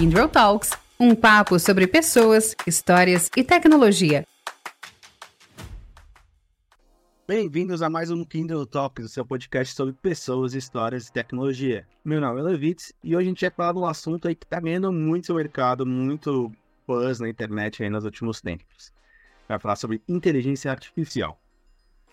Kindle Talks, um papo sobre pessoas, histórias e tecnologia. Bem-vindos a mais um Kindle Talks, o seu podcast sobre pessoas, histórias e tecnologia. Meu nome é Levitz e hoje a gente vai falar de um assunto aí que está ganhando muito mercado, muito buzz na internet aí nos últimos tempos. Vai falar sobre inteligência artificial.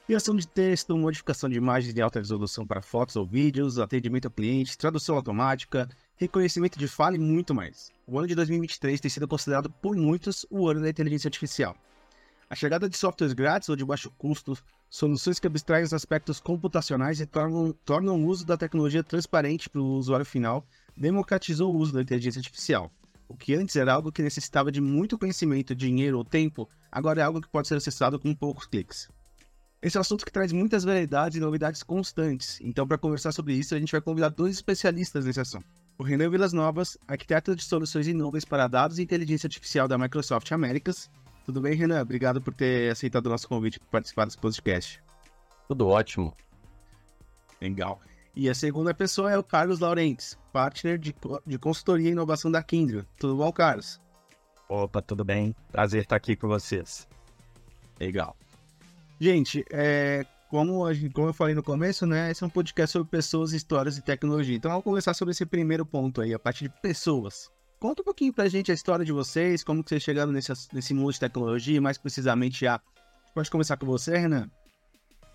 Criação de texto, modificação de imagens de alta resolução para fotos ou vídeos, atendimento ao cliente, tradução automática, reconhecimento de fala e muito mais. O ano de 2023 tem sido considerado por muitos o ano da inteligência artificial. A chegada de softwares grátis ou de baixo custo, soluções que abstraem os aspectos computacionais e tornam, tornam o uso da tecnologia transparente para o usuário final, democratizou o uso da inteligência artificial. O que antes era algo que necessitava de muito conhecimento, dinheiro ou tempo, agora é algo que pode ser acessado com poucos cliques. Esse é um assunto que traz muitas variedades e novidades constantes. Então, para conversar sobre isso, a gente vai convidar dois especialistas nesse assunto. O Renan Vilas Novas, arquiteto de soluções inúveis para dados e inteligência artificial da Microsoft Américas. Tudo bem, Renan? Obrigado por ter aceitado o nosso convite para participar desse podcast. Tudo ótimo. Legal. E a segunda pessoa é o Carlos Laurentes, partner de, de consultoria e inovação da Kindle. Tudo bom, Carlos? Opa, tudo bem? Prazer estar aqui com vocês. Legal. Gente, é, como, a, como eu falei no começo, né? Esse é um podcast sobre pessoas, histórias e tecnologia. Então vamos começar sobre esse primeiro ponto aí, a parte de pessoas. Conta um pouquinho pra gente a história de vocês, como que vocês chegaram nesse, nesse mundo de tecnologia, mais precisamente a. Pode começar com você, Renan?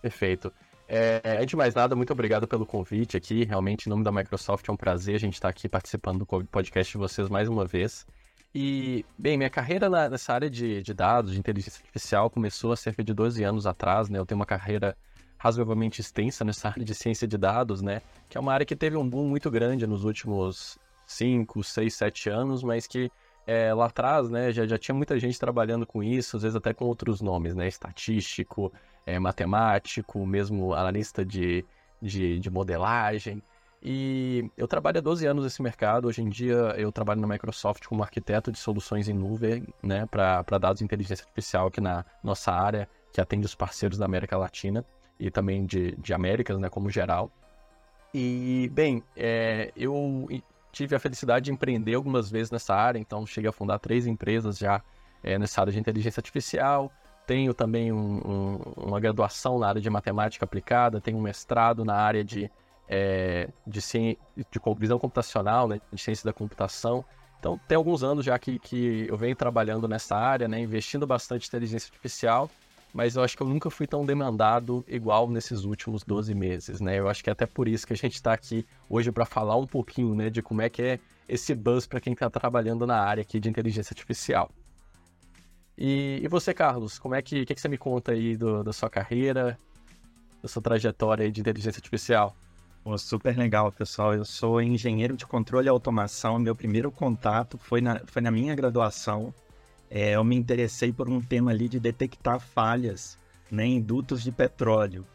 Perfeito. É, antes de mais nada, muito obrigado pelo convite aqui. Realmente, em nome da Microsoft, é um prazer a gente estar aqui participando do podcast de vocês mais uma vez. E, bem, minha carreira nessa área de, de, dados, de inteligência artificial, começou há cerca de 12 anos atrás, né? Eu tenho uma carreira razoavelmente extensa nessa área de ciência de dados, né? Que é uma área que teve um boom muito grande nos últimos 5, 6, 7 anos, mas que é, lá atrás, né, já, já tinha muita gente trabalhando com isso, às vezes até com outros nomes, né? Estatístico, é, matemático, mesmo analista de, de, de modelagem. E eu trabalho há 12 anos nesse mercado. Hoje em dia eu trabalho na Microsoft como arquiteto de soluções em nuvem, né, para dados de inteligência artificial aqui na nossa área, que atende os parceiros da América Latina e também de, de Américas, né, como geral. E, bem, é, eu tive a felicidade de empreender algumas vezes nessa área, então cheguei a fundar três empresas já é, nessa área de inteligência artificial. Tenho também um, um, uma graduação na área de matemática aplicada, tenho um mestrado na área de é, de, ci... de visão computacional, né, de ciência da computação. Então, tem alguns anos já que, que eu venho trabalhando nessa área, né, investindo bastante em inteligência artificial, mas eu acho que eu nunca fui tão demandado igual nesses últimos 12 meses, né? Eu acho que é até por isso que a gente está aqui hoje para falar um pouquinho, né, de como é que é esse buzz para quem está trabalhando na área aqui de inteligência artificial. E, e você, Carlos, como é que, que, que você me conta aí do, da sua carreira, da sua trajetória de inteligência artificial? Pô, super legal, pessoal. Eu sou engenheiro de controle e automação. Meu primeiro contato foi na, foi na minha graduação. É, eu me interessei por um tema ali de detectar falhas né, em dutos de petróleo.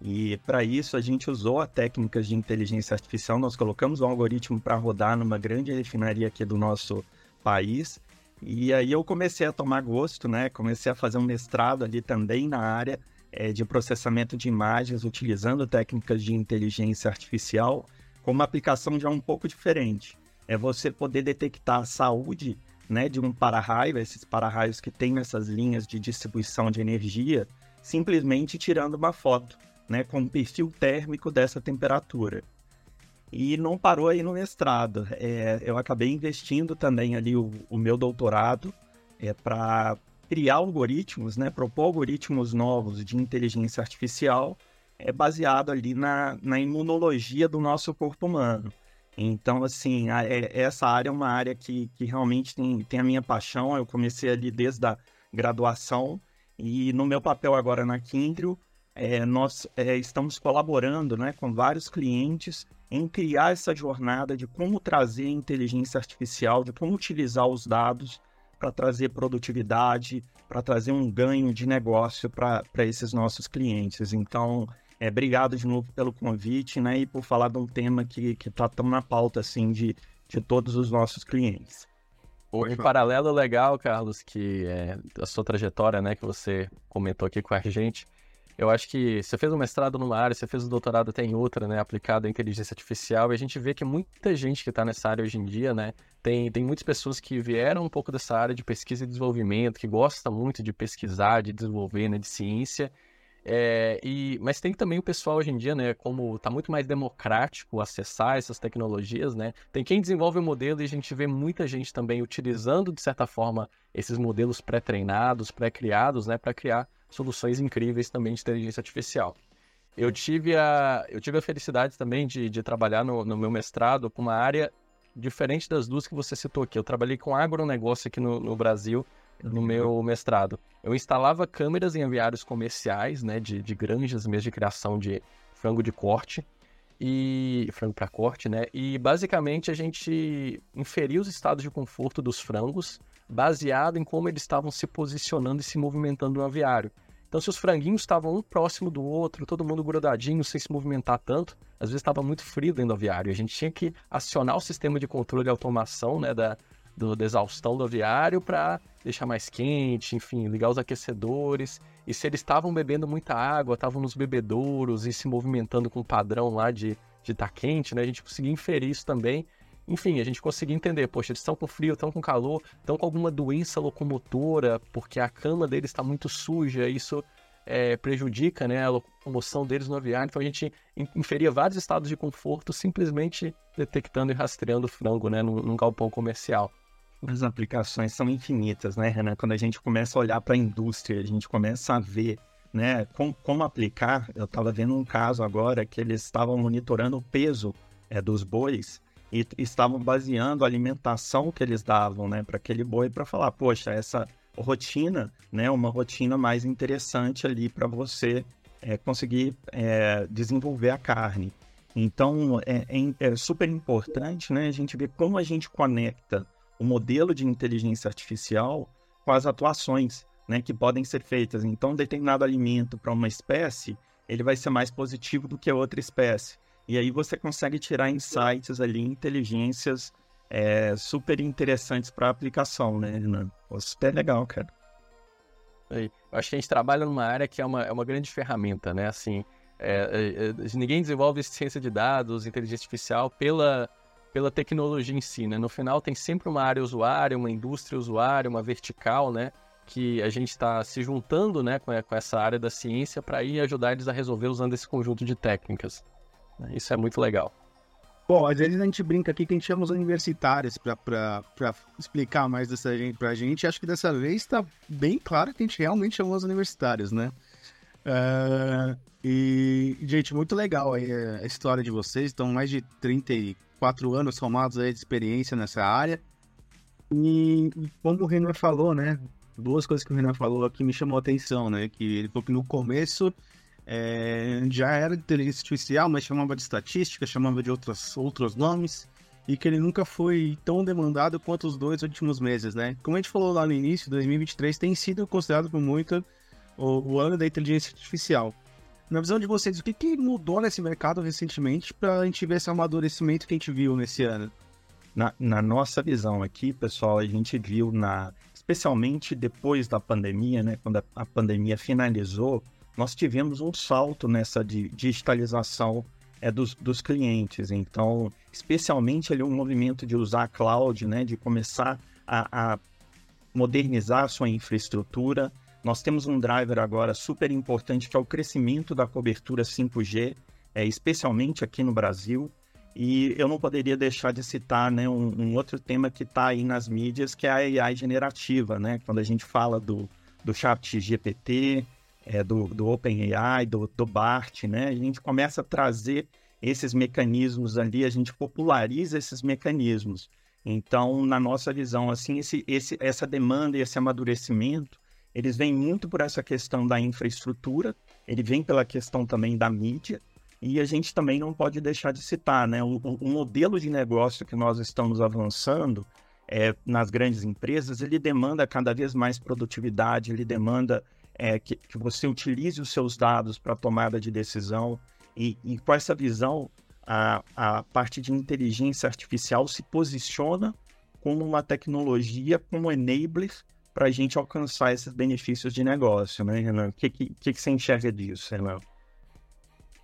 E para isso a gente usou a técnicas de inteligência artificial. Nós colocamos um algoritmo para rodar numa grande refinaria aqui do nosso país. E aí eu comecei a tomar gosto, né? Comecei a fazer um mestrado ali também na área é, de processamento de imagens utilizando técnicas de inteligência artificial com uma aplicação já um pouco diferente. É você poder detectar a saúde né, de um para-raio, esses para-raios que têm essas linhas de distribuição de energia, simplesmente tirando uma foto, né, com o perfil térmico dessa temperatura. E não parou aí no mestrado. É, eu acabei investindo também ali o, o meu doutorado é, para criar algoritmos, né, propor algoritmos novos de inteligência artificial é baseado ali na, na imunologia do nosso corpo humano. Então, assim, a, é, essa área é uma área que, que realmente tem, tem a minha paixão. Eu comecei ali desde a graduação e no meu papel agora na Kindrio, é, nós é, estamos colaborando né, com vários clientes em criar essa jornada de como trazer inteligência artificial, de como utilizar os dados para trazer produtividade, para trazer um ganho de negócio para esses nossos clientes. Então, é, obrigado de novo pelo convite né, e por falar de um tema que está tão na pauta assim, de, de todos os nossos clientes. Um paralelo legal, Carlos, que é a sua trajetória, né, que você comentou aqui com a gente, Eu acho que você fez um mestrado numa área, você fez um doutorado até em outra, né, aplicado à inteligência artificial, e a gente vê que muita gente que está nessa área hoje em dia, né, tem, tem muitas pessoas que vieram um pouco dessa área de pesquisa e desenvolvimento, que gosta muito de pesquisar, de desenvolver, né, de ciência, é, e, mas tem também o pessoal hoje em dia, né? Como está muito mais democrático acessar essas tecnologias, né? Tem quem desenvolve o modelo e a gente vê muita gente também utilizando, de certa forma, esses modelos pré-treinados, pré-criados, né? Para criar soluções incríveis também de inteligência artificial. Eu tive a, eu tive a felicidade também de, de trabalhar no, no meu mestrado com uma área diferente das duas que você citou aqui. Eu trabalhei com agronegócio aqui no, no Brasil, no meu mestrado. Eu instalava câmeras em aviários comerciais, né, de, de granjas mesmo de criação de frango de corte e frango para corte, né? E basicamente a gente inferia os estados de conforto dos frangos baseado em como eles estavam se posicionando e se movimentando no aviário. Então, se os franguinhos estavam um próximo do outro, todo mundo grudadinho, sem se movimentar tanto, às vezes estava muito frio dentro do aviário. A gente tinha que acionar o sistema de controle e automação né, da, do, da exaustão do aviário para deixar mais quente, enfim, ligar os aquecedores. E se eles estavam bebendo muita água, estavam nos bebedouros e se movimentando com o padrão lá de de estar tá quente, né? A gente conseguia inferir isso também. Enfim, a gente conseguia entender, poxa, eles estão com frio, estão com calor, estão com alguma doença locomotora, porque a cama deles está muito suja, isso é, prejudica né, a locomoção deles no aviário. Então a gente inferia vários estados de conforto simplesmente detectando e rastreando o frango né, num, num galpão comercial. As aplicações são infinitas, né, Renan? Quando a gente começa a olhar para a indústria, a gente começa a ver né, com, como aplicar. Eu estava vendo um caso agora que eles estavam monitorando o peso é, dos bois e estavam baseando a alimentação que eles davam né, para aquele boi para falar, poxa, essa rotina, né, uma rotina mais interessante ali para você é, conseguir é, desenvolver a carne. Então, é, é, é, super importante né, a gente ver como a gente conecta o modelo de inteligência artificial com as atuações né, que podem ser feitas. Então, determinado alimento para uma espécie, ele vai ser mais positivo do que outra espécie. E aí você consegue tirar insights ali, inteligências é, super interessantes para aplicação, né, Renan? Super legal, cara. Eu acho que a gente trabalha numa área que é uma, é uma grande ferramenta, né? Assim, é, é, é ninguém desenvolve ciência de dados, inteligência artificial pela pela tecnologia em si, né? No final tem sempre uma área usuária, uma indústria usuária, uma vertical, né? Que a gente está se juntando, né, com essa área da ciência para ir ajudar eles a resolver usando esse conjunto de técnicas. Isso é muito legal. Bom, às vezes a gente brinca aqui que a gente chama os universitários para explicar mais dessa gente pra gente. Acho que dessa vez está bem claro que a gente realmente chamou os universitários, né? Uh, e, gente, muito legal aí a história de vocês. Estão mais de 34 quatro anos somados aí de experiência nessa área. E como o Renan falou, né? Duas coisas que o Renan falou aqui me chamou a atenção, né? Que ele falou que no começo é, já era inteligência artificial, mas chamava de estatística, chamava de outros, outros nomes, e que ele nunca foi tão demandado quanto os dois últimos meses, né? Como a gente falou lá no início, 2023 tem sido considerado por muito o, o ano da inteligência artificial. Na visão de vocês, o que, que mudou nesse mercado recentemente para a gente ver esse amadurecimento que a gente viu nesse ano? Na, na, nossa visão aqui, pessoal, a gente viu na, especialmente depois da pandemia, né, quando a, a pandemia finalizou, nós tivemos um salto nessa digitalização é, dos, dos clientes. Então, especialmente ali um movimento de usar a cloud, né, de começar a, a modernizar a sua infraestrutura nós temos um driver agora super importante que é o crescimento da cobertura 5G, é, especialmente aqui no Brasil. E eu não poderia deixar de citar né, um, um outro tema que está aí nas mídias, que é a AI generativa, né? Quando a gente fala do, do chat GPT, é, do, do OpenAI, do, do BART, né? A gente começa a trazer esses mecanismos ali, a gente populariza esses mecanismos. Então, na nossa visão, assim, esse, esse, essa demanda e esse amadurecimento eles vêm muito por essa questão da infraestrutura, ele vem pela questão também da mídia, e a gente também não pode deixar de citar, né? O, o modelo de negócio que nós estamos avançando é, nas grandes empresas, ele demanda cada vez mais produtividade, ele demanda é, que, que, você utilize os seus dados para tomada de decisão, e, e com essa visão, a, a parte de inteligência artificial se posiciona como uma tecnologia, como enabler para a gente alcançar esses benefícios de negócio, né, Renan? O que, que, que você enxerga disso, Renan?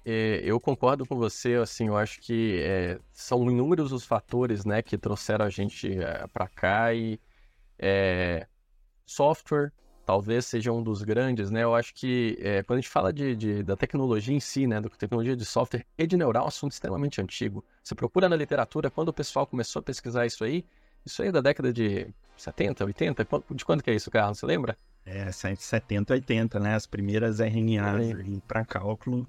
É, eu concordo com você, assim, eu acho que é, são inúmeros os fatores, né, que trouxeram a gente é, para cá e é, software talvez seja um dos grandes, né, eu acho que é, quando a gente fala de, de, da tecnologia em si, né, da tecnologia de software, rede neural é um assunto extremamente antigo. Você procura na literatura, quando o pessoal começou a pesquisar isso aí, isso aí é da década de 70, 80, de quando que é isso, Carlos, você lembra? É, 70, 80, né, as primeiras RNAs para cálculo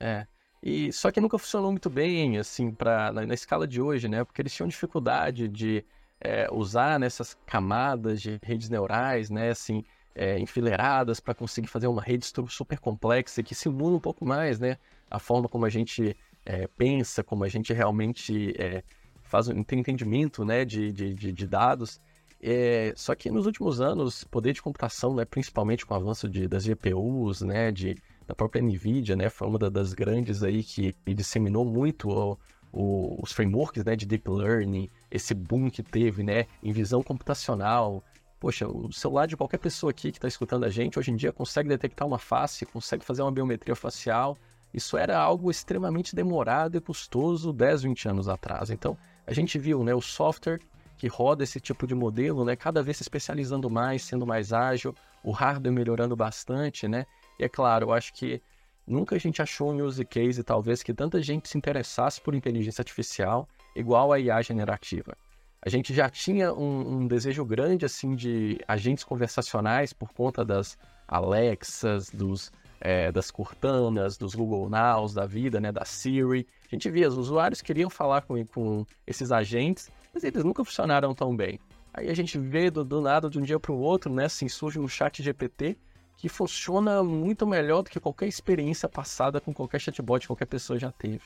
é. E só que nunca funcionou muito bem, assim, pra, na, na escala de hoje, né? Porque eles tinham dificuldade de é, usar nessas camadas de redes neurais, né? Assim, é, enfileiradas para conseguir fazer uma rede super complexa que simula um pouco mais, né? A forma como a gente é, pensa, como a gente realmente é, faz um entendimento, né? De, de, de, dados. É, só que nos últimos anos, poder de computação, né, principalmente com o avanço de, das GPUs, né, de, da própria NVIDIA, né? Foi uma das grandes aí que disseminou muito o, o, os frameworks né, de Deep Learning, esse boom que teve, né? Em visão computacional. Poxa, o celular de qualquer pessoa aqui que está escutando a gente, hoje em dia consegue detectar uma face, consegue fazer uma biometria facial. Isso era algo extremamente demorado e custoso 10, 20 anos atrás. Então, a gente viu né, o software que roda esse tipo de modelo, né, cada vez se especializando mais, sendo mais ágil, o hardware melhorando bastante, né? E é claro, eu acho que nunca a gente achou um use case, talvez, que tanta gente se interessasse por inteligência artificial igual a IA generativa. A gente já tinha um, um desejo grande, assim, de agentes conversacionais por conta das Alexas, dos, é, das Cortanas, dos Google Nows da vida, né, da Siri. A gente via, os usuários queriam falar com, com esses agentes, mas eles nunca funcionaram tão bem. Aí a gente vê do, do nada, de um dia para o outro, né, assim, surge um chat GPT que funciona muito melhor do que qualquer experiência passada com qualquer chatbot que qualquer pessoa já teve.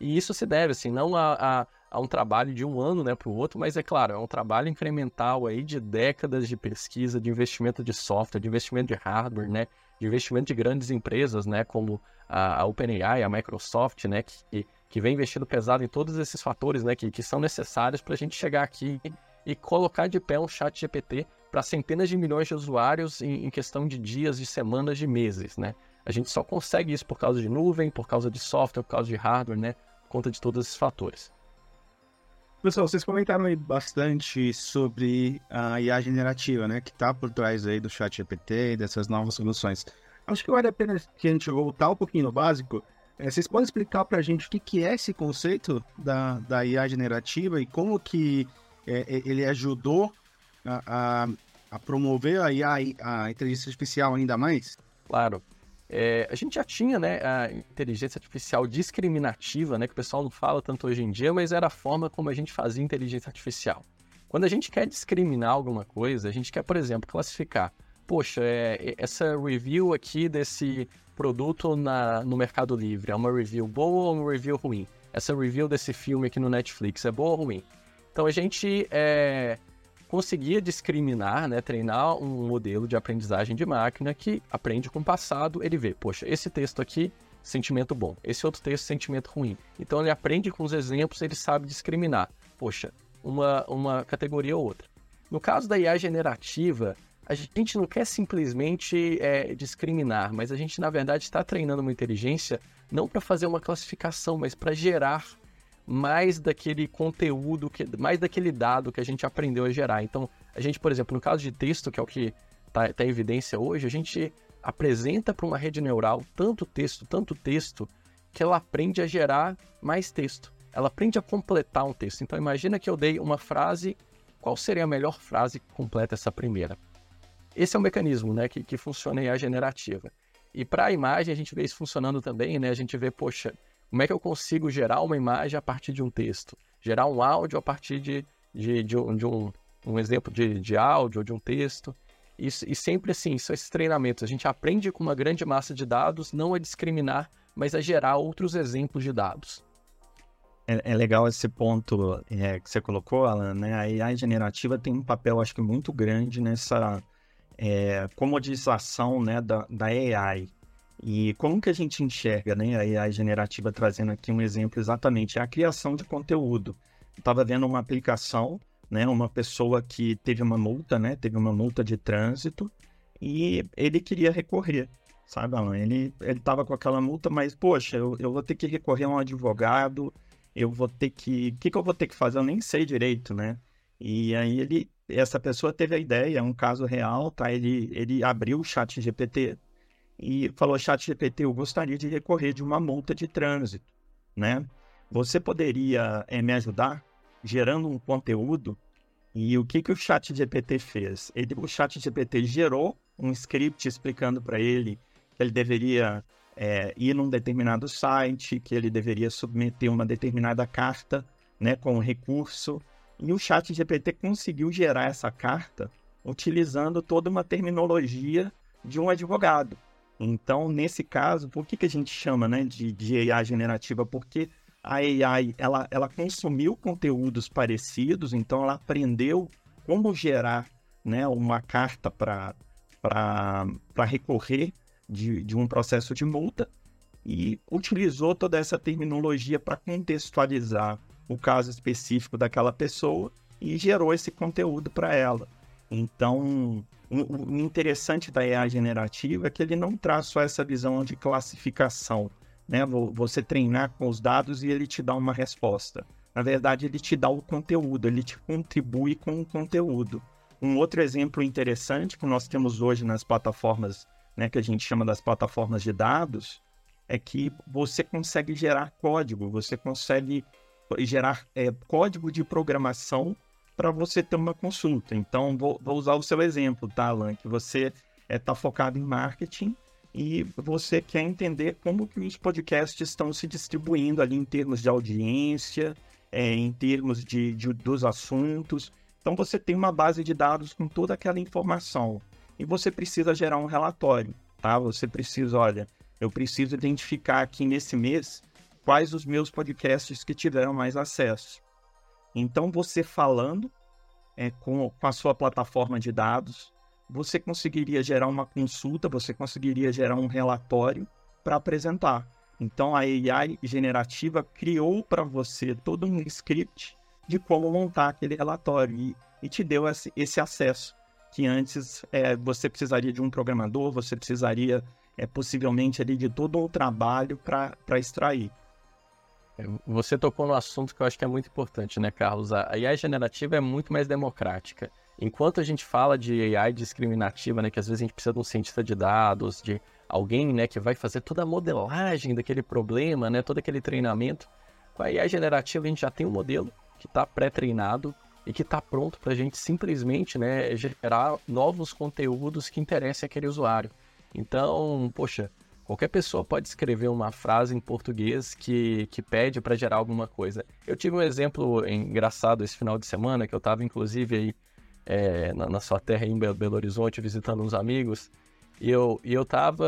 E isso se deve, assim, não a, a, a um trabalho de um ano né, para o outro, mas é claro, é um trabalho incremental aí de décadas de pesquisa, de investimento de software, de investimento de hardware, né, de investimento de grandes empresas, né, como a, OpenAI, a Microsoft, né, que, que vem investindo pesado em todos esses fatores, né, que, que são necessários para a gente chegar aqui e colocar de pé um chat GPT para centenas de milhões de usuários em, em, questão de dias, de semanas, de meses, né? A gente só consegue isso por causa de nuvem, por causa de software, por causa de hardware, né? Por conta de todos esses fatores. Pessoal, vocês comentaram aí bastante sobre a IA generativa, né? Que está por trás aí do chat GPT e dessas novas soluções. Acho que vale a pena que a gente voltar um pouquinho no básico. É, vocês podem explicar para a gente o que, que é esse conceito da, da IA generativa e como que é, ele ajudou a, a, a promover a, IA, a inteligência artificial ainda mais? Claro. É, a gente já tinha né, a inteligência artificial discriminativa, né, que o pessoal não fala tanto hoje em dia, mas era a forma como a gente fazia inteligência artificial. Quando a gente quer discriminar alguma coisa, a gente quer, por exemplo, classificar. Poxa, é, essa review aqui desse produto na, no Mercado Livre é uma review boa ou uma review ruim? Essa review desse filme aqui no Netflix é boa ou ruim? Então a gente é, conseguia discriminar, né, treinar um modelo de aprendizagem de máquina que aprende com o passado, ele vê, poxa, esse texto aqui, sentimento bom, esse outro texto, sentimento ruim. Então ele aprende com os exemplos, ele sabe discriminar, poxa, uma, uma categoria ou outra. No caso da IA generativa, a gente não quer simplesmente é, discriminar, mas a gente, na verdade, está treinando uma inteligência não para fazer uma classificação, mas para gerar mais daquele conteúdo, que, mais daquele dado que a gente aprendeu a gerar. Então, a gente, por exemplo, no caso de texto, que é o que está tá em evidência hoje, a gente apresenta para uma rede neural tanto texto, tanto texto, que ela aprende a gerar mais texto. Ela aprende a completar um texto. Então, imagina que eu dei uma frase, qual seria a melhor frase que completa essa primeira? Esse é o mecanismo né, que, que funciona em a generativa. E para a imagem, a gente vê isso funcionando também, né? A gente vê, poxa, como é que eu consigo gerar uma imagem a partir de um texto? Gerar um áudio a partir de, de, de, um, de um, um, exemplo de, de áudio ou de um texto? E sempre assim, são esses treinamentos. A gente aprende com uma grande massa de dados, não a discriminar, mas a gerar outros exemplos de dados. É, é legal esse ponto é, que você colocou, Alan, né? A AI generativa tem um papel, acho que, muito grande nessa é, comodização né, da, da AI. E como que a gente enxerga né, a AI generativa, trazendo aqui um exemplo exatamente, é a criação de conteúdo. Estava vendo uma aplicação né? Uma pessoa que teve uma multa, né? Teve uma multa de trânsito e ele queria recorrer, sabe, Alan? Ele, ele tava com aquela multa, mas, poxa, eu, eu vou ter que recorrer a um advogado, eu vou ter que... O que, que eu vou ter que fazer? Eu nem sei direito, né? E aí ele, essa pessoa teve a ideia, é um caso real, tá? Ele, ele abriu o chat GPT e falou, chat GPT, eu gostaria de recorrer de uma multa de trânsito, né? Você poderia é, me ajudar gerando um conteúdo? E o que, que o chat GPT fez? Ele, o chat GPT gerou um script explicando para ele que ele deveria é, ir num determinado site, que ele deveria submeter uma determinada carta né, com recurso, e o chat GPT conseguiu gerar essa carta utilizando toda uma terminologia de um advogado. Então, nesse caso, por que, que a gente chama né, de, de AI generativa? Porque a AI ela, ela consumiu conteúdos parecidos, então ela aprendeu como gerar né, uma carta para recorrer de, de um processo de multa e utilizou toda essa terminologia para contextualizar o caso específico daquela pessoa e gerou esse conteúdo para ela. Então, o interessante da IA generativa é que ele não traz só essa visão de classificação, né? Você treinar com os dados e ele te dá uma resposta. Na verdade, ele te dá o conteúdo, ele te contribui com o conteúdo. Um outro exemplo interessante que nós temos hoje nas plataformas, né, que a gente chama das plataformas de dados, é que você consegue gerar código, você consegue gerar é, código de programação para você ter uma consulta. Então, vou, vou, usar o seu exemplo, tá, Alan? Que você está é, tá focado em marketing e você quer entender como que os podcasts estão se distribuindo ali em termos de audiência, é, em termos de, de, dos assuntos. Então, você tem uma base de dados com toda aquela informação e você precisa gerar um relatório, tá? Você precisa, olha, eu preciso identificar aqui nesse mês quais os meus podcasts que tiveram mais acesso. Então, você falando é, com, com a sua plataforma de dados, você conseguiria gerar uma consulta, você conseguiria gerar um relatório para apresentar. Então, a AI generativa criou para você todo um script de como montar aquele relatório e, e te deu esse, esse, acesso que antes é, você precisaria de um programador, você precisaria é, possivelmente ali de todo um trabalho para extrair. Você tocou no assunto que eu acho que é muito importante, né, Carlos? A AI generativa é muito mais democrática. Enquanto a gente fala de AI discriminativa, né, que às vezes a gente precisa de um cientista de dados, de alguém, né, que vai fazer toda a modelagem daquele problema, né, todo aquele treinamento, com a AI generativa a gente já tem um modelo que está pré-treinado e que está pronto para a gente simplesmente, né, gerar novos conteúdos que interessem aquele usuário. Então, poxa, Qualquer pessoa pode escrever uma frase em português que, que pede para gerar alguma coisa. Eu tive um exemplo engraçado esse final de semana, que eu estava inclusive aí é, na, na, sua terra em Belo Horizonte visitando uns amigos. E eu, e eu tava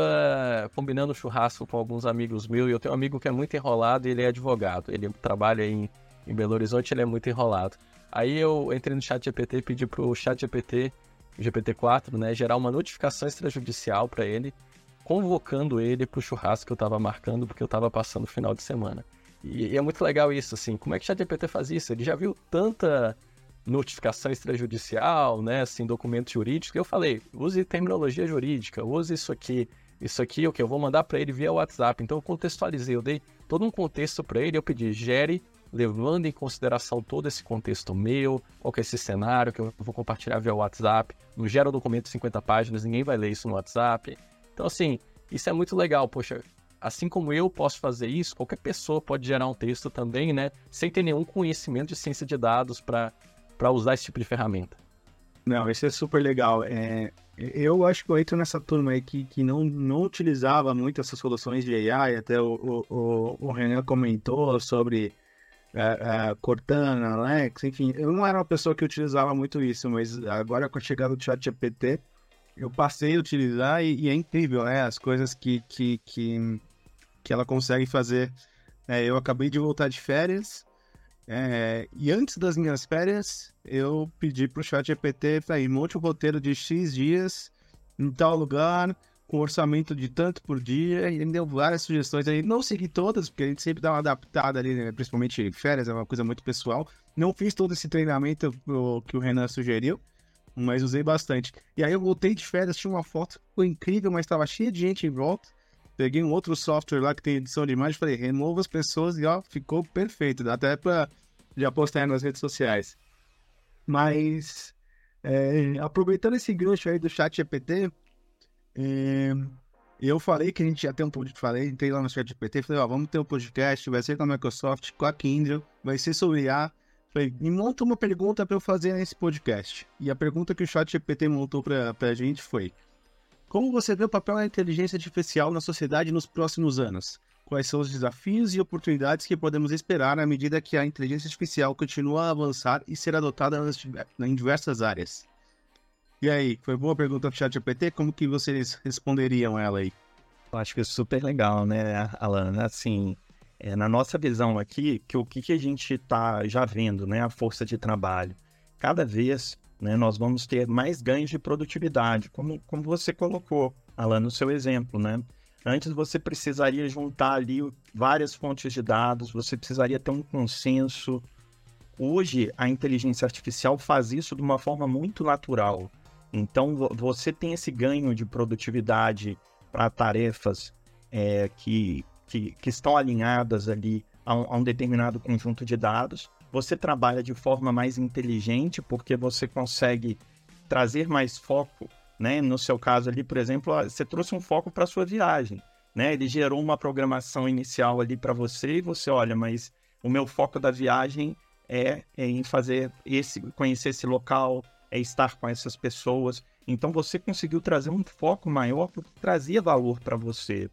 combinando churrasco com alguns amigos meus, e eu tenho um amigo que é muito enrolado e ele é advogado. Ele trabalha em, em Belo Horizonte, ele é muito enrolado. Aí eu entrei no chat GPT e pedi pro chat GPT, GPT-4, né, gerar uma notificação extrajudicial para ele convocando ele pro churrasco que eu tava marcando, porque eu tava passando o final de semana. E, e é muito legal isso, assim, como é que o ChatGPT faz isso? Ele já viu tanta notificação extrajudicial, né, assim, documento jurídico, eu falei, use terminologia jurídica, use isso aqui, isso aqui, o que eu vou mandar para ele via WhatsApp. Então eu contextualizei, eu dei todo um contexto para ele, eu pedi, gere levando em consideração todo esse contexto meu, qual que é esse cenário que eu vou compartilhar via WhatsApp. Não gera um documento de 50 páginas, ninguém vai ler isso no WhatsApp. Então, assim, isso é muito legal, poxa. Assim como eu posso fazer isso, qualquer pessoa pode gerar um texto também, né? Sem ter nenhum conhecimento de ciência de dados para usar esse tipo de ferramenta. Não, isso é super legal. É, eu acho que eu entro nessa turma aí que, que não, não utilizava muito essas soluções de AI, até o, o, o Renan comentou sobre é, é, Cortana, Alex, enfim, eu não era uma pessoa que utilizava muito isso, mas agora com a chegada do ChatGPT, eu passei a utilizar e, e, é incrível, né? As coisas que, que, que, que ela consegue fazer. É, eu acabei de voltar de férias é, e antes das minhas férias eu pedi pro chat GPT para ir monte um roteiro de X dias em tal lugar com orçamento de tanto por dia, e ele deu várias sugestões aí. Não segui todas, porque a gente sempre dá uma adaptada ali, né? principalmente férias, é uma coisa muito pessoal. Não fiz todo esse treinamento que o Renan sugeriu, mas usei bastante. E aí eu voltei de férias, tinha uma foto, foi incrível, mas estava cheia de gente em volta. Peguei um outro software lá que tem edição de imagem, falei, remova as pessoas e ó, ficou perfeito. Dá até pra já postar nas redes sociais. Mas, é, aproveitando esse gancho aí do chat GPT, é, eu falei que a gente ia ter um podcast, falei, entrei lá no chat GPT, falei, ó, vamos ter um podcast, vai ser com a Microsoft, com a Kindle, vai ser sobre IA. Falei, me monta uma pergunta para eu fazer nesse podcast. E a pergunta que o chat GPT montou pra, pra gente foi, como você vê o papel da inteligência artificial na sociedade nos próximos anos? Quais são os desafios e oportunidades que podemos esperar à medida que a inteligência artificial continua a avançar e ser adotada em diversas áreas? E aí, foi boa pergunta do ChatGPT? Como que vocês responderiam ela aí? Eu acho que é super legal, né, Alan? Assim, é, na nossa visão aqui, que o que, que a gente está já vendo, né, a força de trabalho, cada vez né, nós vamos ter mais ganhos de produtividade, como, como você colocou, Alan, no seu exemplo, né? Antes você precisaria juntar ali várias fontes de dados, você precisaria ter um consenso. Hoje, a inteligência artificial faz isso de uma forma muito natural. Então, você tem esse ganho de produtividade para tarefas é, que, que, que, estão alinhadas ali a um, a um, determinado conjunto de dados. Você trabalha de forma mais inteligente, porque você consegue trazer mais foco. Né? No seu caso ali, por exemplo, você trouxe um foco para sua viagem. Né? Ele gerou uma programação inicial ali para você e você, olha, mas o meu foco da viagem é, é em fazer esse, conhecer esse local, é estar com essas pessoas. Então você conseguiu trazer um foco maior porque trazia valor para você.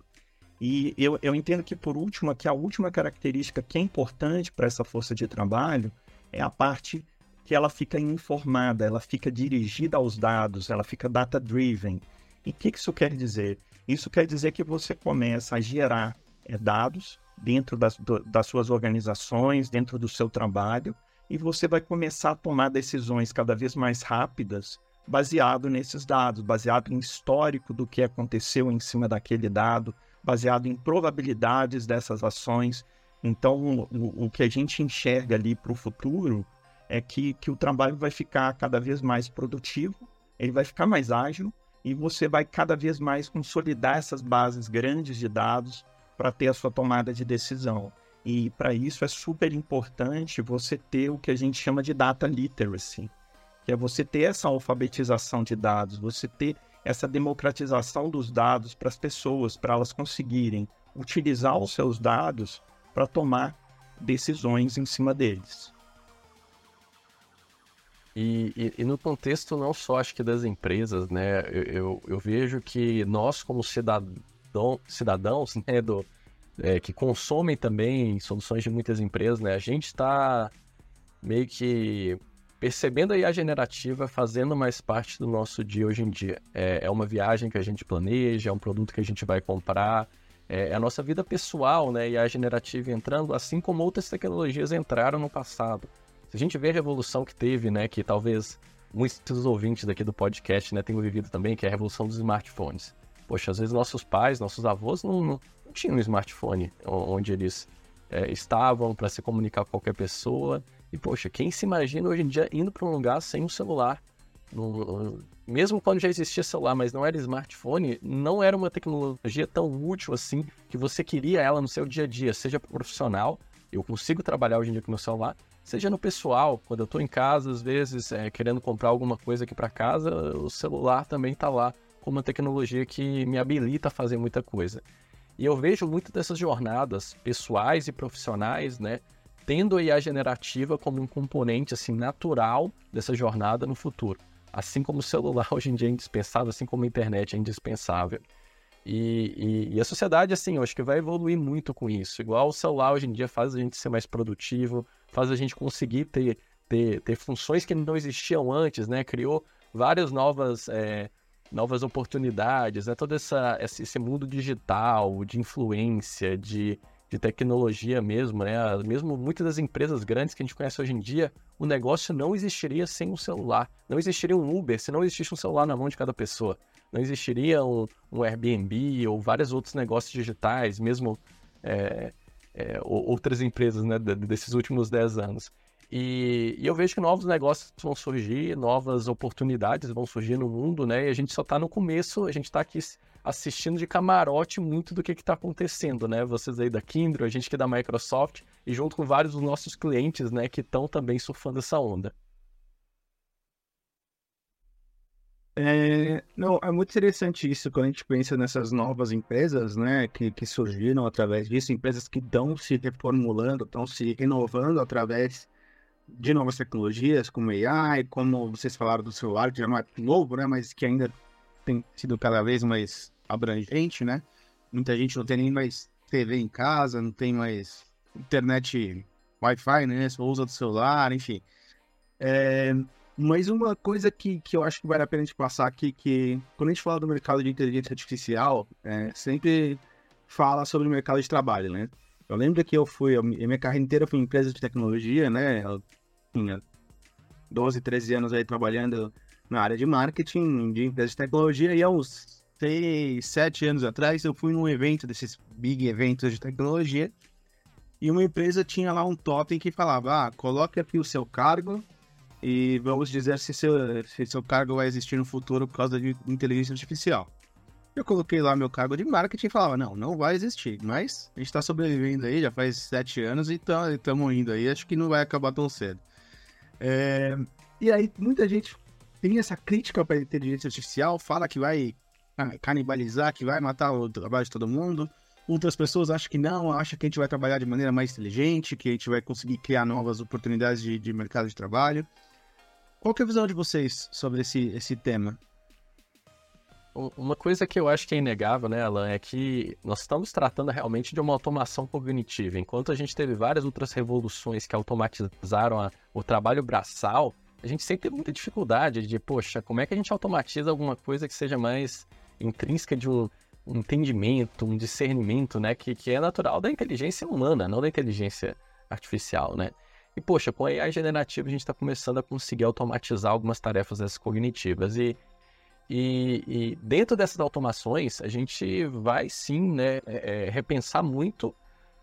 E eu, eu entendo que, por último, que a última característica que é importante para essa força de trabalho é a parte que ela fica informada, ela fica dirigida aos dados, ela fica data-driven. E o que, que isso quer dizer? Isso quer dizer que você começa a gerar é, dados dentro das, do, das suas organizações, dentro do seu trabalho, e você vai começar a tomar decisões cada vez mais rápidas baseado nesses dados, baseado em histórico do que aconteceu em cima daquele dado, baseado em probabilidades dessas ações. Então, o, o que a gente enxerga ali para o futuro é que, que o trabalho vai ficar cada vez mais produtivo, ele vai ficar mais ágil e você vai cada vez mais consolidar essas bases grandes de dados para ter a sua tomada de decisão. E para isso é super importante você ter o que a gente chama de data literacy, que é você ter essa alfabetização de dados, você ter essa democratização dos dados para as pessoas, para elas conseguirem utilizar os seus dados para tomar decisões em cima deles. E, e, e, no contexto não só acho que das empresas, né? Eu, eu, eu vejo que nós como cidadão, cidadãos né, do, é, que consomem também soluções de muitas empresas, né? A gente está meio que percebendo a IA generativa fazendo mais parte do nosso dia hoje em dia. É, é uma viagem que a gente planeja, é um produto que a gente vai comprar, é, é a nossa vida pessoal, né? E a generativa entrando, assim como outras tecnologias entraram no passado. Se a gente vê a revolução que teve, né? Que talvez muitos dos ouvintes daqui do podcast né, tenham vivido também, que é a revolução dos smartphones. Poxa, às vezes nossos pais, nossos avós não, não, não tinham um smartphone onde eles é, estavam para se comunicar com qualquer pessoa. E, poxa, quem se imagina hoje em dia indo para um lugar sem um celular? No, mesmo quando já existia celular, mas não era smartphone, não era uma tecnologia tão útil assim que você queria ela no seu dia a dia, seja profissional, eu consigo trabalhar hoje em dia com meu celular, seja no pessoal, quando eu estou em casa, às vezes, é, querendo comprar alguma coisa aqui para casa, o celular também está lá como uma tecnologia que me habilita a fazer muita coisa. E eu vejo muito dessas jornadas pessoais e profissionais, né, tendo a IA generativa como um componente assim natural dessa jornada no futuro. Assim como o celular hoje em dia é indispensável, assim como a internet é indispensável. E, e, e, a sociedade, assim, eu acho que vai evoluir muito com isso. Igual o celular hoje em dia faz a gente ser mais produtivo, faz a gente conseguir ter, ter, ter funções que não existiam antes, né? Criou várias novas é, novas oportunidades, né? Todo essa, esse mundo digital, de influência, de, de tecnologia mesmo, né? Mesmo muitas das empresas grandes que a gente conhece hoje em dia, o negócio não existiria sem um celular. Não existiria um Uber se não existisse um celular na mão de cada pessoa. não existiria um, um Airbnb ou vários outros negócios digitais, mesmo é, é, outras empresas né, desses últimos 10 anos. E, e, eu vejo que novos negócios vão surgir, novas oportunidades vão surgir no mundo, né? E a gente só está no começo, a gente está aqui assistindo de camarote muito do que está acontecendo, né? Vocês aí da Kindle, a gente que é da Microsoft, e junto com vários dos nossos clientes, né, que estão também surfando essa onda. É, não, é muito interessante isso quando a gente pensa nessas novas empresas, né, que, que surgiram através disso, empresas que estão se reformulando, estão se renovando através de novas tecnologias, como AI, como vocês falaram do celular, que já não é novo, né, mas que ainda tem sido cada vez mais abrangente, né? Muita gente não tem nem mais TV em casa, não tem mais internet Wi-Fi, né? Só usa do celular, enfim. É, mas uma coisa que, que eu acho que vale a pena a gente passar aqui, que quando a gente fala do mercado de inteligência artificial, é, sempre fala sobre o mercado de trabalho, né? Eu lembro que eu fui, a minha carreira inteira foi em empresa de tecnologia, né? Eu tinha 12, 13 anos aí trabalhando na área de marketing, de empresa de tecnologia, e há 6, 7 anos atrás eu fui num evento desses big eventos de tecnologia, e uma empresa tinha lá um totem que falava, ah, coloque aqui o seu cargo e vamos dizer se seu, se seu cargo vai existir no futuro por causa de inteligência artificial. Eu coloquei lá meu cargo de marketing e falava, não, não vai existir, mas a gente está sobrevivendo aí, já faz sete anos e estamos tá, indo aí, acho que não vai acabar tão cedo. É, e aí muita gente tem essa crítica para a inteligência artificial, fala que vai canibalizar, que vai matar o trabalho de todo mundo. Outras pessoas acham que não, acham que a gente vai trabalhar de maneira mais inteligente, que a gente vai conseguir criar novas oportunidades de, de mercado de trabalho. Qual é a visão de vocês sobre esse, esse tema? Uma coisa que eu acho que é inegável, né, Alan, é que nós estamos tratando realmente de uma automação cognitiva. Enquanto a gente teve várias outras revoluções que automatizaram a, o trabalho braçal, a gente sempre tem muita dificuldade de, poxa, como é que a gente automatiza alguma coisa que seja mais intrínseca de um, entendimento, um discernimento, né, que, que é natural da inteligência humana, não da inteligência artificial, né? E, poxa, com a AI generativa a gente está começando a conseguir automatizar algumas tarefas dessas cognitivas. E, e, e, dentro dessas automações, a gente vai sim né, é, é, repensar muito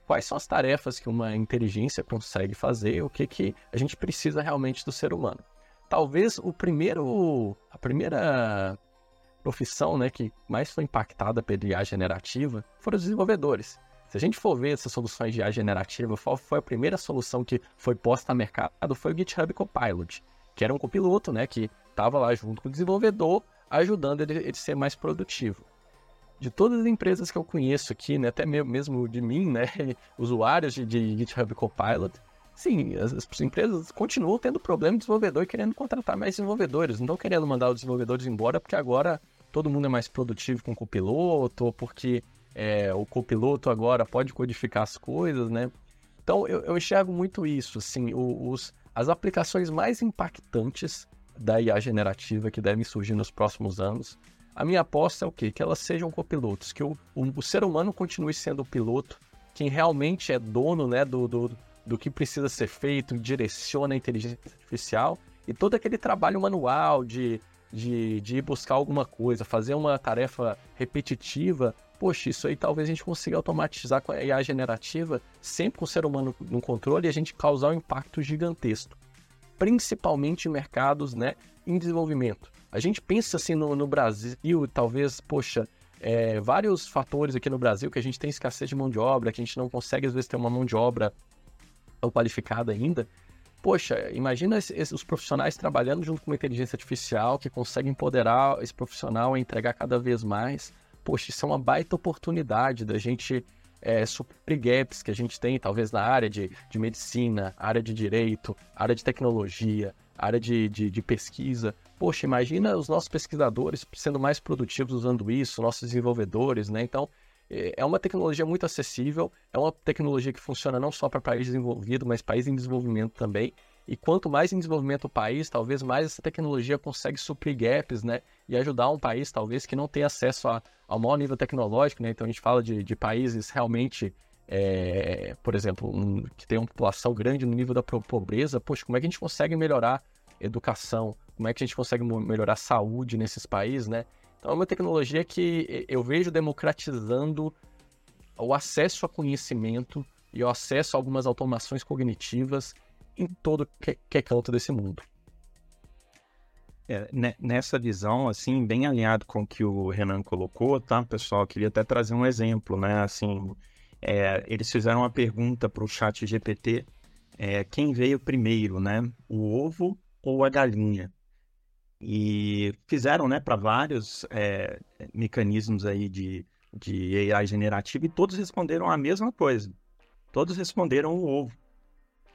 quais são as tarefas que uma inteligência consegue fazer, o que, que a gente precisa realmente do ser humano. Talvez o primeiro, a primeira profissão né, que mais foi impactada pela IA generativa foram os desenvolvedores. Se a gente for ver essas soluções de IA generativa, qual foi a primeira solução que foi posta no mercado? Foi o GitHub Copilot, que era um copiloto, né, que estava lá junto com o desenvolvedor, ajudando ele, ele a ser mais produtivo. De todas as empresas que eu conheço aqui, né, até mesmo de mim, né, usuários de, de GitHub Copilot, sim, as, as, empresas continuam tendo problema de desenvolvedor e querendo contratar mais desenvolvedores. Não estão querendo mandar os desenvolvedores embora porque agora todo mundo é mais produtivo com o copiloto, ou porque é, o copiloto agora pode codificar as coisas, né? Então eu, eu enxergo muito isso, assim, os, as aplicações mais impactantes da IA generativa que devem surgir nos próximos anos. A minha aposta é o quê? Que elas sejam copilotos, que o, o, o ser humano continue sendo o piloto, quem realmente é dono né, do, do, do que precisa ser feito, direciona a inteligência artificial e todo aquele trabalho manual de, de, de ir buscar alguma coisa, fazer uma tarefa repetitiva, poxa, isso aí talvez a gente consiga automatizar com a IA generativa, sempre com o ser humano no controle e a gente causar um impacto gigantesco. Principalmente em mercados né, em desenvolvimento. A gente pensa assim no, no Brasil, talvez, poxa, é, vários fatores aqui no Brasil que a gente tem escassez de mão de obra, que a gente não consegue às vezes ter uma mão de obra qualificada ainda. Poxa, imagina esses, os profissionais trabalhando junto com uma inteligência artificial que consegue empoderar esse profissional a entregar cada vez mais poxa, isso é uma baita oportunidade da gente é, suprir gaps que a gente tem, talvez na área de, de medicina, área de direito, área de tecnologia, área de, de, de, pesquisa. Poxa, imagina os nossos pesquisadores sendo mais produtivos usando isso, nossos desenvolvedores, né? Então, é, é uma tecnologia muito acessível, é uma tecnologia que funciona não só para país desenvolvido, mas país em desenvolvimento também. E quanto mais em desenvolvimento o país, talvez mais essa tecnologia consegue suprir gaps, né? E ajudar um país, talvez, que não tem acesso a, ao maior nível tecnológico, né? Então a gente fala de, de países realmente, é, por exemplo, um, que tem uma população grande no nível da pobreza. Poxa, como é que a gente consegue melhorar educação? Como é que a gente consegue melhorar saúde nesses países, né? Então é uma tecnologia que eu vejo democratizando o acesso a conhecimento e o acesso a algumas automações cognitivas em todo que, que canto desse mundo. É, nessa visão, assim, bem alinhado com o que o Renan colocou, tá, pessoal? Eu queria até trazer um exemplo, né? Assim, é, eles fizeram uma pergunta para o chat GPT, é, quem veio primeiro, né? O ovo ou a galinha? E fizeram, né, para vários é, mecanismos aí de, de AI generativa e todos responderam a mesma coisa. Todos responderam o ovo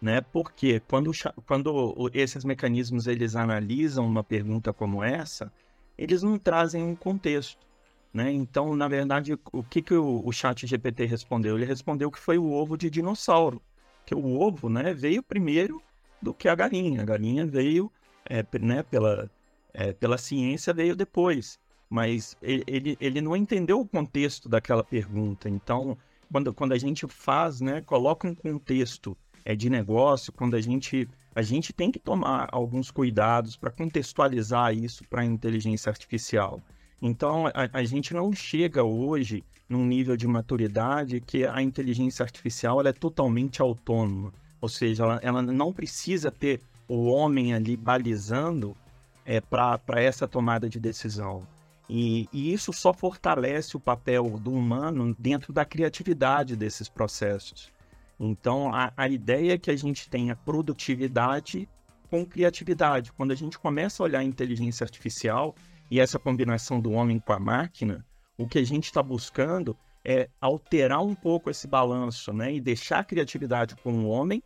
né? Porque quando, quando esses mecanismos eles analisam uma pergunta como essa, eles não trazem um contexto, né? Então, na verdade, o que, que o, o chat GPT respondeu? Ele respondeu que foi o ovo de dinossauro, que o ovo, né, veio primeiro do que a galinha. A galinha veio, é, né, pela, é, pela ciência, veio depois. Mas ele, ele, não entendeu o contexto daquela pergunta. Então, quando, quando a gente faz, né, coloca um contexto é, de negócio, quando a gente a gente tem que tomar alguns cuidados para contextualizar isso para a inteligência artificial. Então, a, a, gente não chega hoje num nível de maturidade que a inteligência artificial ela é totalmente autônoma. Ou seja, ela, ela não precisa ter o homem ali balizando é, para essa tomada de decisão. E, e, isso só fortalece o papel do humano dentro da criatividade desses processos. Então, a, a ideia é que a gente tenha produtividade com criatividade. Quando a gente começa a olhar a inteligência artificial e essa combinação do homem com a máquina, o que a gente está buscando é alterar um pouco esse balanço, né? E deixar a criatividade com o homem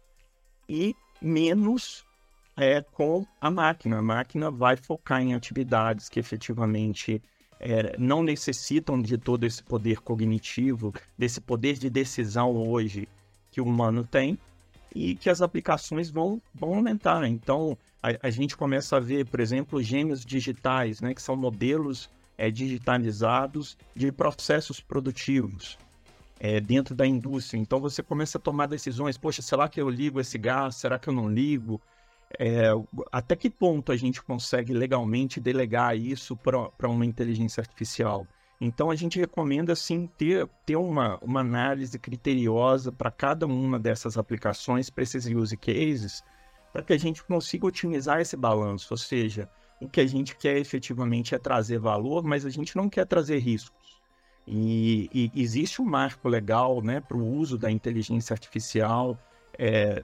e menos é, com a máquina. A máquina vai focar em atividades que efetivamente é, não necessitam de todo esse poder cognitivo, desse poder de decisão hoje que o humano tem e que as aplicações vão, vão aumentar. Então, a, a gente começa a ver, por exemplo, gêmeos digitais, né, que são modelos é, digitalizados de processos produtivos é, dentro da indústria. Então, você começa a tomar decisões. Poxa, será que eu ligo esse gás? Será que eu não ligo? É, até que ponto a gente consegue legalmente delegar isso para uma inteligência artificial? Então a gente recomenda sim ter, ter uma, uma análise criteriosa para cada uma dessas aplicações, para esses use cases, para que a gente consiga otimizar esse balanço. Ou seja, o que a gente quer efetivamente é trazer valor, mas a gente não quer trazer riscos. E, e existe um marco legal né, para o uso da inteligência artificial. É,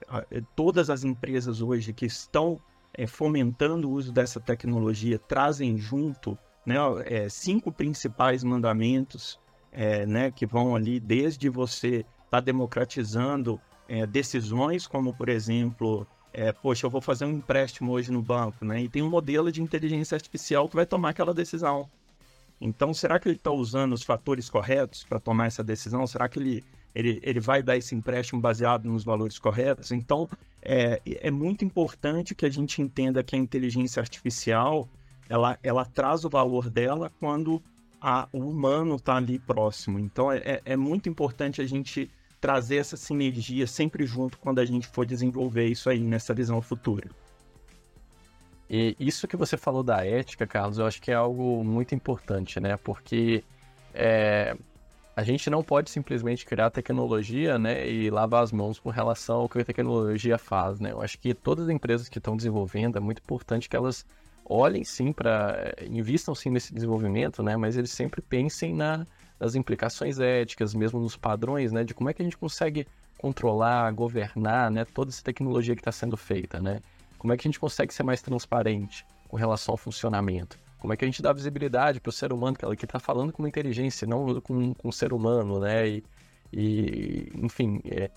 todas as empresas hoje que estão é, fomentando o uso dessa tecnologia trazem junto né, é, cinco principais mandamentos é, né, que vão ali desde você estar tá democratizando é, decisões, como por exemplo, é, poxa, eu vou fazer um empréstimo hoje no banco, né, e tem um modelo de inteligência artificial que vai tomar aquela decisão. Então, será que ele está usando os fatores corretos para tomar essa decisão? Será que ele, ele, ele vai dar esse empréstimo baseado nos valores corretos? Então, é, é muito importante que a gente entenda que a inteligência artificial ela, ela traz o valor dela quando a, o humano está ali próximo. Então é, é, é muito importante a gente trazer essa sinergia sempre junto quando a gente for desenvolver isso aí nessa visão futura. E isso que você falou da ética, Carlos, eu acho que é algo muito importante, né? Porque é, a gente não pode simplesmente criar tecnologia, né, e lavar as mãos com relação ao que a tecnologia faz, né? Eu acho que todas as empresas que estão desenvolvendo é muito importante que elas olhem sim para. Eh, invistam sim nesse desenvolvimento, né? Mas eles sempre pensem na, nas implicações éticas, mesmo nos padrões, né? De como é que a gente consegue controlar, governar, né? Toda essa tecnologia que está sendo feita, né? Como é que a gente consegue ser mais transparente com relação ao funcionamento? Como é que a gente dá visibilidade para o ser humano que está falando com uma inteligência, não com, com um ser humano, né? E, e enfim, é,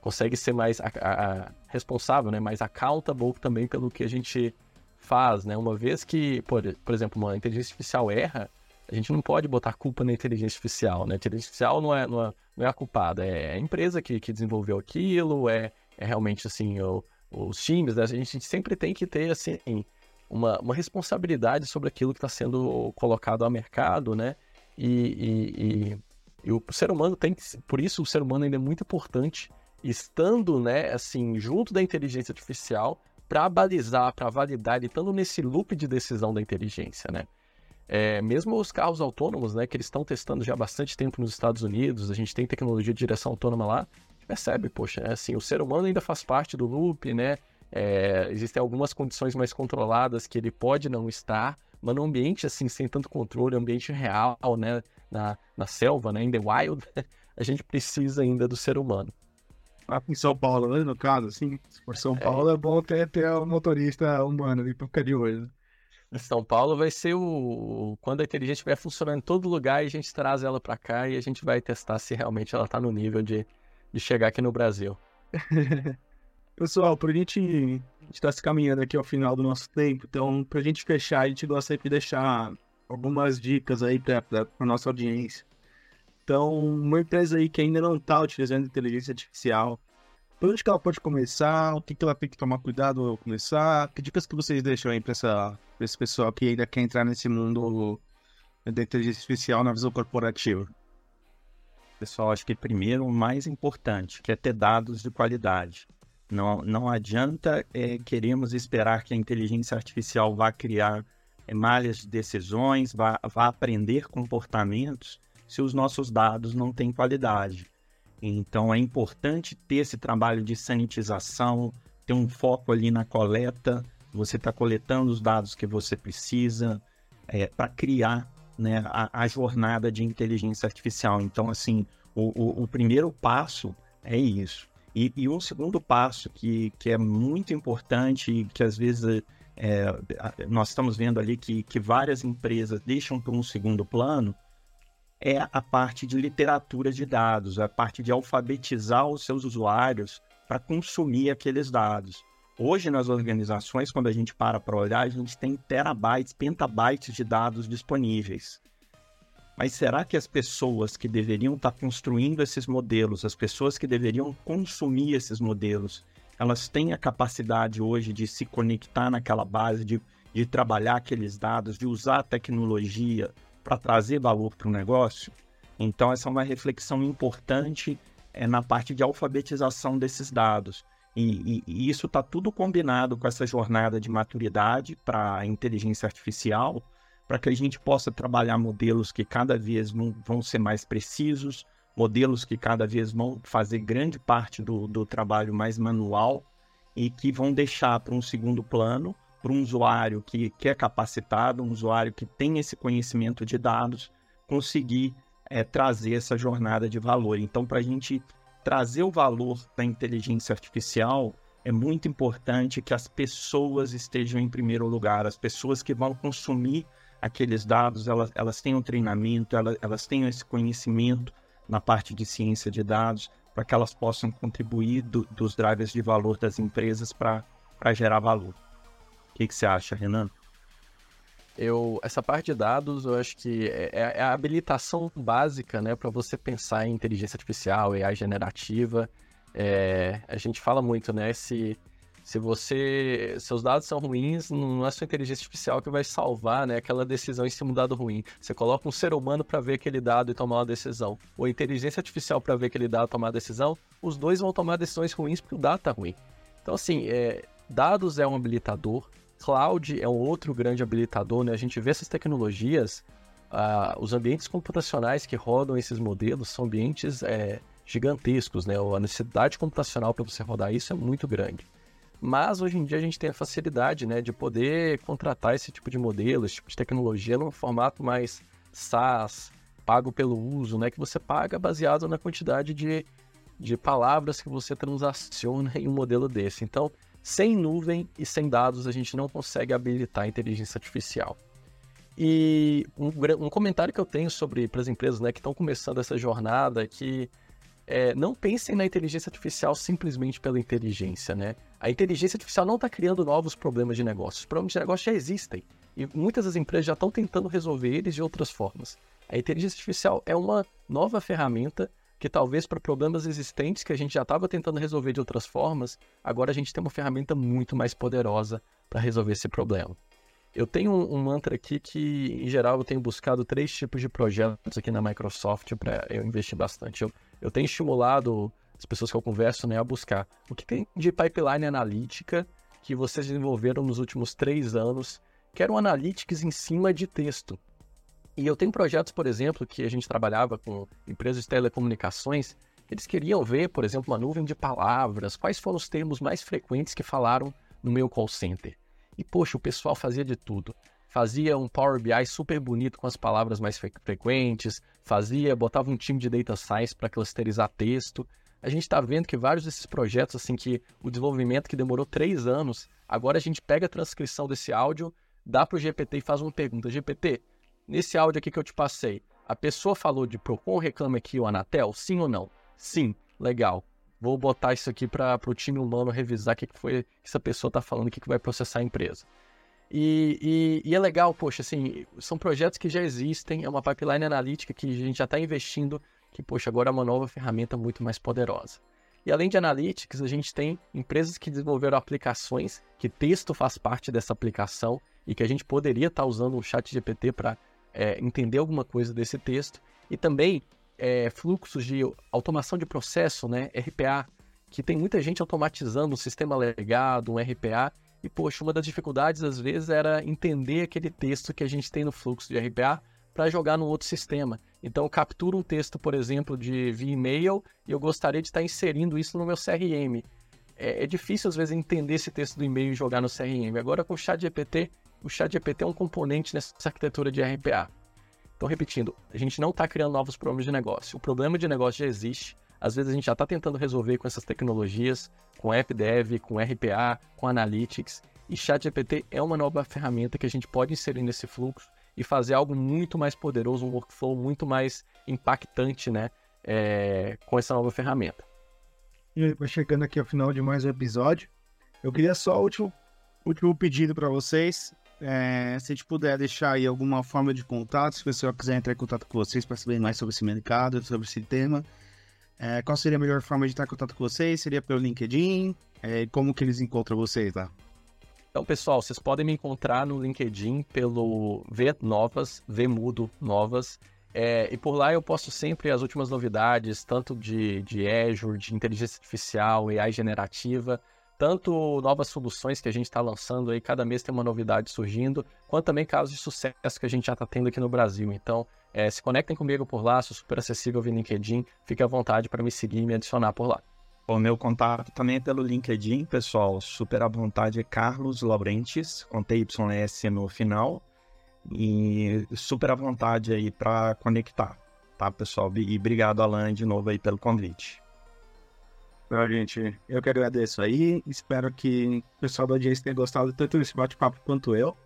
consegue ser mais a, a, responsável, né? Mais accountable também pelo que a gente faz, né? Uma vez que, por, por exemplo, uma inteligência artificial erra, a gente não pode botar culpa na inteligência artificial, né? A inteligência artificial não é, não é, não é a culpada, é a empresa que, que desenvolveu aquilo, é, é realmente, assim, o, os times, né? A gente sempre tem que ter, assim, uma, uma responsabilidade sobre aquilo que está sendo colocado ao mercado, né? E, e, e, e, o ser humano tem que, por isso o ser humano ainda é muito importante, estando, né, assim, junto da inteligência artificial, para balizar, para validar, estando nesse loop de decisão da inteligência, né? É, mesmo os carros autônomos, né, que eles estão testando já há bastante tempo nos Estados Unidos, a gente tem tecnologia de direção autônoma lá, percebe, poxa, é assim, o ser humano ainda faz parte do loop, né? É, existem algumas condições mais controladas que ele pode não estar, mas no ambiente assim, sem tanto controle, ambiente real, né? Na, na selva, né? In the wild, a gente precisa ainda do ser humano. Em São Paulo, né, no caso, assim, se for São Paulo, é, é bom ter, ter um motorista humano ali pra ficar de olho. Né? São Paulo vai ser o. Quando a inteligência estiver funcionando em todo lugar, a gente traz ela para cá e a gente vai testar se realmente ela tá no nível de, de chegar aqui no Brasil. Pessoal, pra gente, a gente tá se caminhando aqui ao final do nosso tempo, então pra gente fechar, a gente gosta de deixar algumas dicas aí pra, pra, pra nossa audiência. Então, uma empresa aí que ainda não está utilizando inteligência artificial, por onde que ela pode começar? O que, que ela tem que tomar cuidado ao começar? Que dicas que vocês deixam aí para esse pessoal que ainda quer entrar nesse mundo da inteligência artificial na visão corporativa? Pessoal, acho que primeiro o mais importante, que é ter dados de qualidade. Não, não adianta é, queremos esperar que a inteligência artificial vá criar é, malhas de decisões, vá, vá aprender comportamentos se os nossos dados não têm qualidade. Então é importante ter esse trabalho de sanitização, ter um foco ali na coleta, você está coletando os dados que você precisa é, para criar né, a, a, jornada de inteligência artificial. Então, assim, o, o, o primeiro passo é isso. E, e, um segundo passo que, que é muito importante e que às vezes é, nós estamos vendo ali que, que várias empresas deixam para um segundo plano é a parte de literatura de dados, a parte de alfabetizar os seus usuários para consumir aqueles dados. Hoje, nas organizações, quando a gente para para olhar, a gente tem terabytes, petabytes de dados disponíveis. Mas será que as pessoas que deveriam estar tá construindo esses modelos, as pessoas que deveriam consumir esses modelos, elas têm a capacidade hoje de se conectar naquela base, de, de trabalhar aqueles dados, de usar a tecnologia, para trazer valor para o negócio. Então, essa é uma reflexão importante é, na parte de alfabetização desses dados. E, e, e isso está tudo combinado com essa jornada de maturidade para a inteligência artificial, para que a gente possa trabalhar modelos que cada vez vão, ser mais precisos, modelos que cada vez vão fazer grande parte do, do trabalho mais manual e que vão deixar para um segundo plano para um usuário que, que é capacitado, um usuário que tem esse conhecimento de dados, conseguir é, trazer essa jornada de valor. Então, para a gente trazer o valor da inteligência artificial, é muito importante que as pessoas estejam em primeiro lugar, as pessoas que vão consumir aqueles dados, elas, elas tenham treinamento, elas, elas tenham esse conhecimento na parte de ciência de dados, para que elas possam contribuir do, dos drivers de valor das empresas para gerar valor que, que você acha, Renan? Eu, essa parte de dados, eu acho que é, é, é a habilitação básica, né, para você pensar em inteligência artificial, AI generativa. É, a gente fala muito, né, se, se você, seus dados são ruins, não é sua inteligência artificial que vai salvar, né, aquela decisão em cima do dado ruim. Você coloca um ser humano para ver aquele dado e tomar uma decisão, ou inteligência artificial para ver aquele dado e tomar uma decisão, os dois vão tomar decisões ruins porque o dado tá ruim. Então, assim, é, dados é um habilitador, Cloud é um outro grande habilitador, né? A gente vê essas tecnologias, uh, os ambientes computacionais que rodam esses modelos são ambientes é, gigantescos, né? A necessidade computacional para você rodar isso é muito grande. Mas hoje em dia a gente tem a facilidade, né, de poder contratar esse tipo de modelo, esse tipo de tecnologia num formato mais SaaS, pago pelo uso, né, que você paga baseado na quantidade de, de palavras que você transaciona em um modelo desse. Então, sem nuvem e sem dados, a gente não consegue habilitar a inteligência artificial. E um, um comentário que eu tenho sobre para as empresas né, que estão começando essa jornada é que é, não pensem na inteligência artificial simplesmente pela inteligência. Né? A inteligência artificial não está criando novos problemas de negócio. Os problemas de negócio já existem. E muitas das empresas já estão tentando resolver eles de outras formas. A inteligência artificial é uma nova ferramenta que talvez para problemas existentes que a gente já estava tentando resolver de outras formas, agora a gente tem uma ferramenta muito mais poderosa para resolver esse problema. Eu tenho um, um, mantra aqui que, em geral, eu tenho buscado três tipos de projetos aqui na Microsoft para eu investir bastante. Eu, eu tenho estimulado as pessoas que eu converso né, a buscar o que tem de pipeline analítica que vocês desenvolveram nos últimos três anos, que eram analytics em cima de texto. E eu tenho projetos, por exemplo, que a gente trabalhava com empresas de telecomunicações, eles queriam ver, por exemplo, uma nuvem de palavras, quais foram os termos mais frequentes que falaram no meu call center. E, poxa, o pessoal fazia de tudo. Fazia um Power BI super bonito com as palavras mais frequentes, fazia, botava um time de data science para clusterizar texto. A gente está vendo que vários desses projetos, assim, que o desenvolvimento que demorou três anos, agora a gente pega a transcrição desse áudio, dá para o GPT e faz uma pergunta. GPT, nesse áudio aqui que eu te passei, a pessoa falou de Procon reclame aqui o Anatel? Sim ou não? Sim, legal. Vou botar isso aqui para o time humano revisar o que, que foi que essa pessoa está falando, o que, que vai processar a empresa. E, e, e, é legal, poxa, assim, são projetos que já existem, é uma pipeline analítica que a gente já está investindo, que, poxa, agora é uma nova ferramenta muito mais poderosa. E além de analytics, a gente tem empresas que desenvolveram aplicações, que texto faz parte dessa aplicação, e que a gente poderia estar usando o chat GPT para é, entender alguma coisa desse texto, e também é, fluxos de automação de processo, né, RPA, que tem muita gente automatizando um sistema legado, um RPA, e poxa, uma das dificuldades às vezes era entender aquele texto que a gente tem no fluxo de RPA para jogar no outro sistema. Então eu capturo um texto, por exemplo, de via e-mail e eu gostaria de estar inserindo isso no meu CRM. É, é difícil às vezes entender esse texto do e-mail e jogar no CRM. Agora com o ChatGPT o ChatGPT é um componente nessa arquitetura de RPA. Então, repetindo, a gente não está criando novos problemas de negócio. O problema de negócio já existe. Às vezes a gente já está tentando resolver com essas tecnologias, com AppDev, com RPA, com Analytics. E ChatGPT é uma nova ferramenta que a gente pode inserir nesse fluxo e fazer algo muito mais poderoso, um workflow muito mais impactante, né? É, com essa nova ferramenta. E chegando aqui ao final de mais um episódio, eu queria só o último, último pedido para vocês. É, se a gente puder deixar aí alguma forma de contato, se o pessoal quiser entrar em contato com vocês para saber mais sobre esse mercado, sobre esse tema, é, qual seria a melhor forma de entrar em contato com vocês? Seria pelo LinkedIn? É, como que eles encontram vocês lá? Então, pessoal, vocês podem me encontrar no LinkedIn pelo V Novas, V Mudo Novas. É, e por lá eu posto sempre as últimas novidades, tanto de, de Azure, de inteligência artificial, AI generativa, tanto novas soluções que a gente está lançando aí, cada mês tem uma novidade surgindo, quanto também casos de sucesso que a gente já está tendo aqui no Brasil. Então, é, se conectem comigo por lá, sou super acessível via LinkedIn, fique à vontade para me seguir e me adicionar por lá. O meu contato também é pelo LinkedIn, pessoal, super à vontade é Carlos Laurentes, com TYS no final, e super à vontade aí para conectar, tá, pessoal? E obrigado, Alan, de novo aí pelo convite. Bom, gente, eu que agradeço aí. Espero que o pessoal da audiência tenha gostado tanto desse bate-papo quanto eu.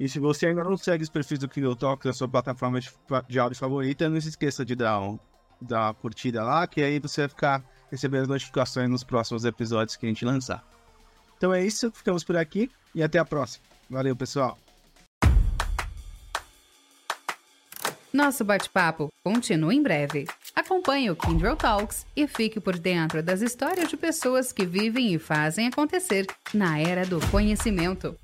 E se você ainda não segue os perfis do Kindle Talks na sua plataforma de, de áudio favorita, não se esqueça de dar, um, dar uma curtida lá, que aí você vai ficar recebendo notificações nos próximos episódios que a gente lançar. Então é isso, ficamos por aqui e até a próxima. Valeu, pessoal! Nosso bate-papo continua em breve. Acompanhe o Kindle Talks e fique por dentro das histórias de pessoas que vivem e fazem acontecer na era do conhecimento.